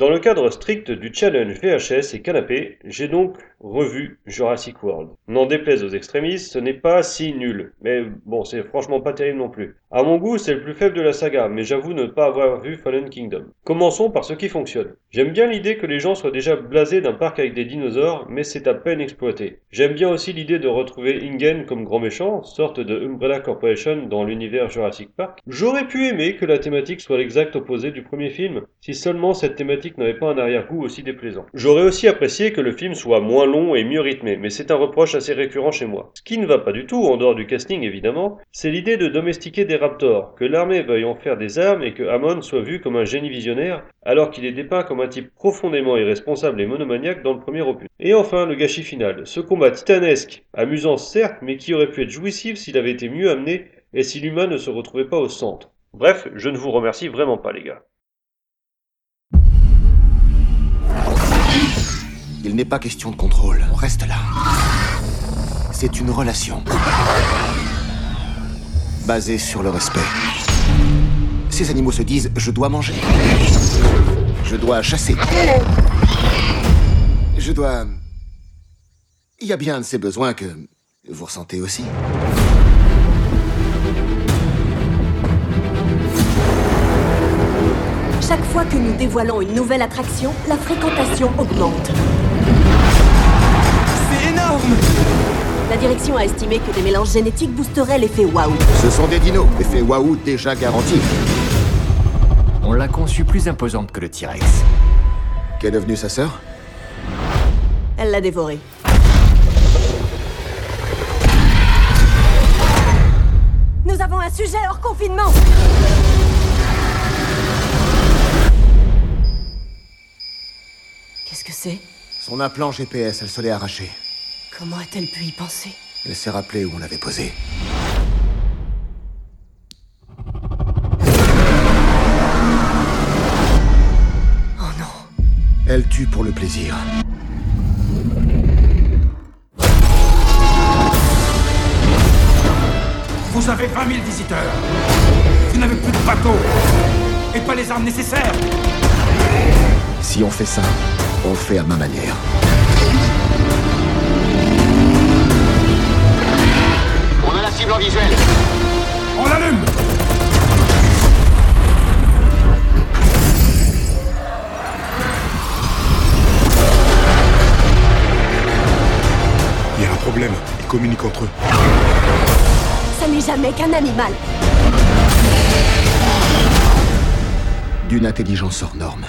Dans le cadre strict du challenge VHS et canapé, j'ai donc revu Jurassic World. N'en déplaise aux extrémistes, ce n'est pas si nul, mais bon, c'est franchement pas terrible non plus. À mon goût, c'est le plus faible de la saga, mais j'avoue ne pas avoir vu Fallen Kingdom. Commençons par ce qui fonctionne. J'aime bien l'idée que les gens soient déjà blasés d'un parc avec des dinosaures, mais c'est à peine exploité. J'aime bien aussi l'idée de retrouver Ingen comme grand méchant, sorte de Umbrella Corporation dans l'univers Jurassic Park. J'aurais pu aimer que la thématique soit l'exact opposé du premier film, si seulement cette thématique n'avait pas un arrière-goût aussi déplaisant. J'aurais aussi apprécié que le film soit moins long et mieux rythmé, mais c'est un reproche assez récurrent chez moi. Ce qui ne va pas du tout, en dehors du casting évidemment, c'est l'idée de domestiquer des raptors, que l'armée veuille en faire des armes et que Hammond soit vu comme un génie visionnaire, alors qu'il est dépeint comme un type profondément irresponsable et monomaniaque dans le premier opus. Et enfin, le gâchis final. Ce combat titanesque, amusant certes, mais qui aurait pu être jouissif s'il avait été mieux amené et si l'humain ne se retrouvait pas au centre. Bref, je ne vous remercie vraiment pas les gars. Il n'est pas question de contrôle, on reste là. C'est une relation. Basée sur le respect. Ces animaux se disent je dois manger. Je dois chasser. Je dois. Il y a bien de ces besoins que vous ressentez aussi. Chaque fois que nous dévoilons une nouvelle attraction, la fréquentation augmente. Direction a estimé que des mélanges génétiques boosteraient l'effet waouh. Ce sont des dinos, effet waouh déjà garanti. On l'a conçue plus imposante que le T-Rex. Qu'est devenue sa sœur? Elle l'a dévoré. Nous avons un sujet hors confinement Qu'est-ce que c'est? Son implant GPS, elle se l'est arraché. Comment a-t-elle pu y penser Elle s'est rappelée où on l'avait posé. Oh non Elle tue pour le plaisir. Vous avez 20 000 visiteurs. Vous n'avez plus de bateau. Et pas les armes nécessaires. Si on fait ça, on le fait à ma manière. On visuel. L'allume Il y a un problème. Ils communiquent entre eux. Ça n'est jamais qu'un animal D'une intelligence hors norme.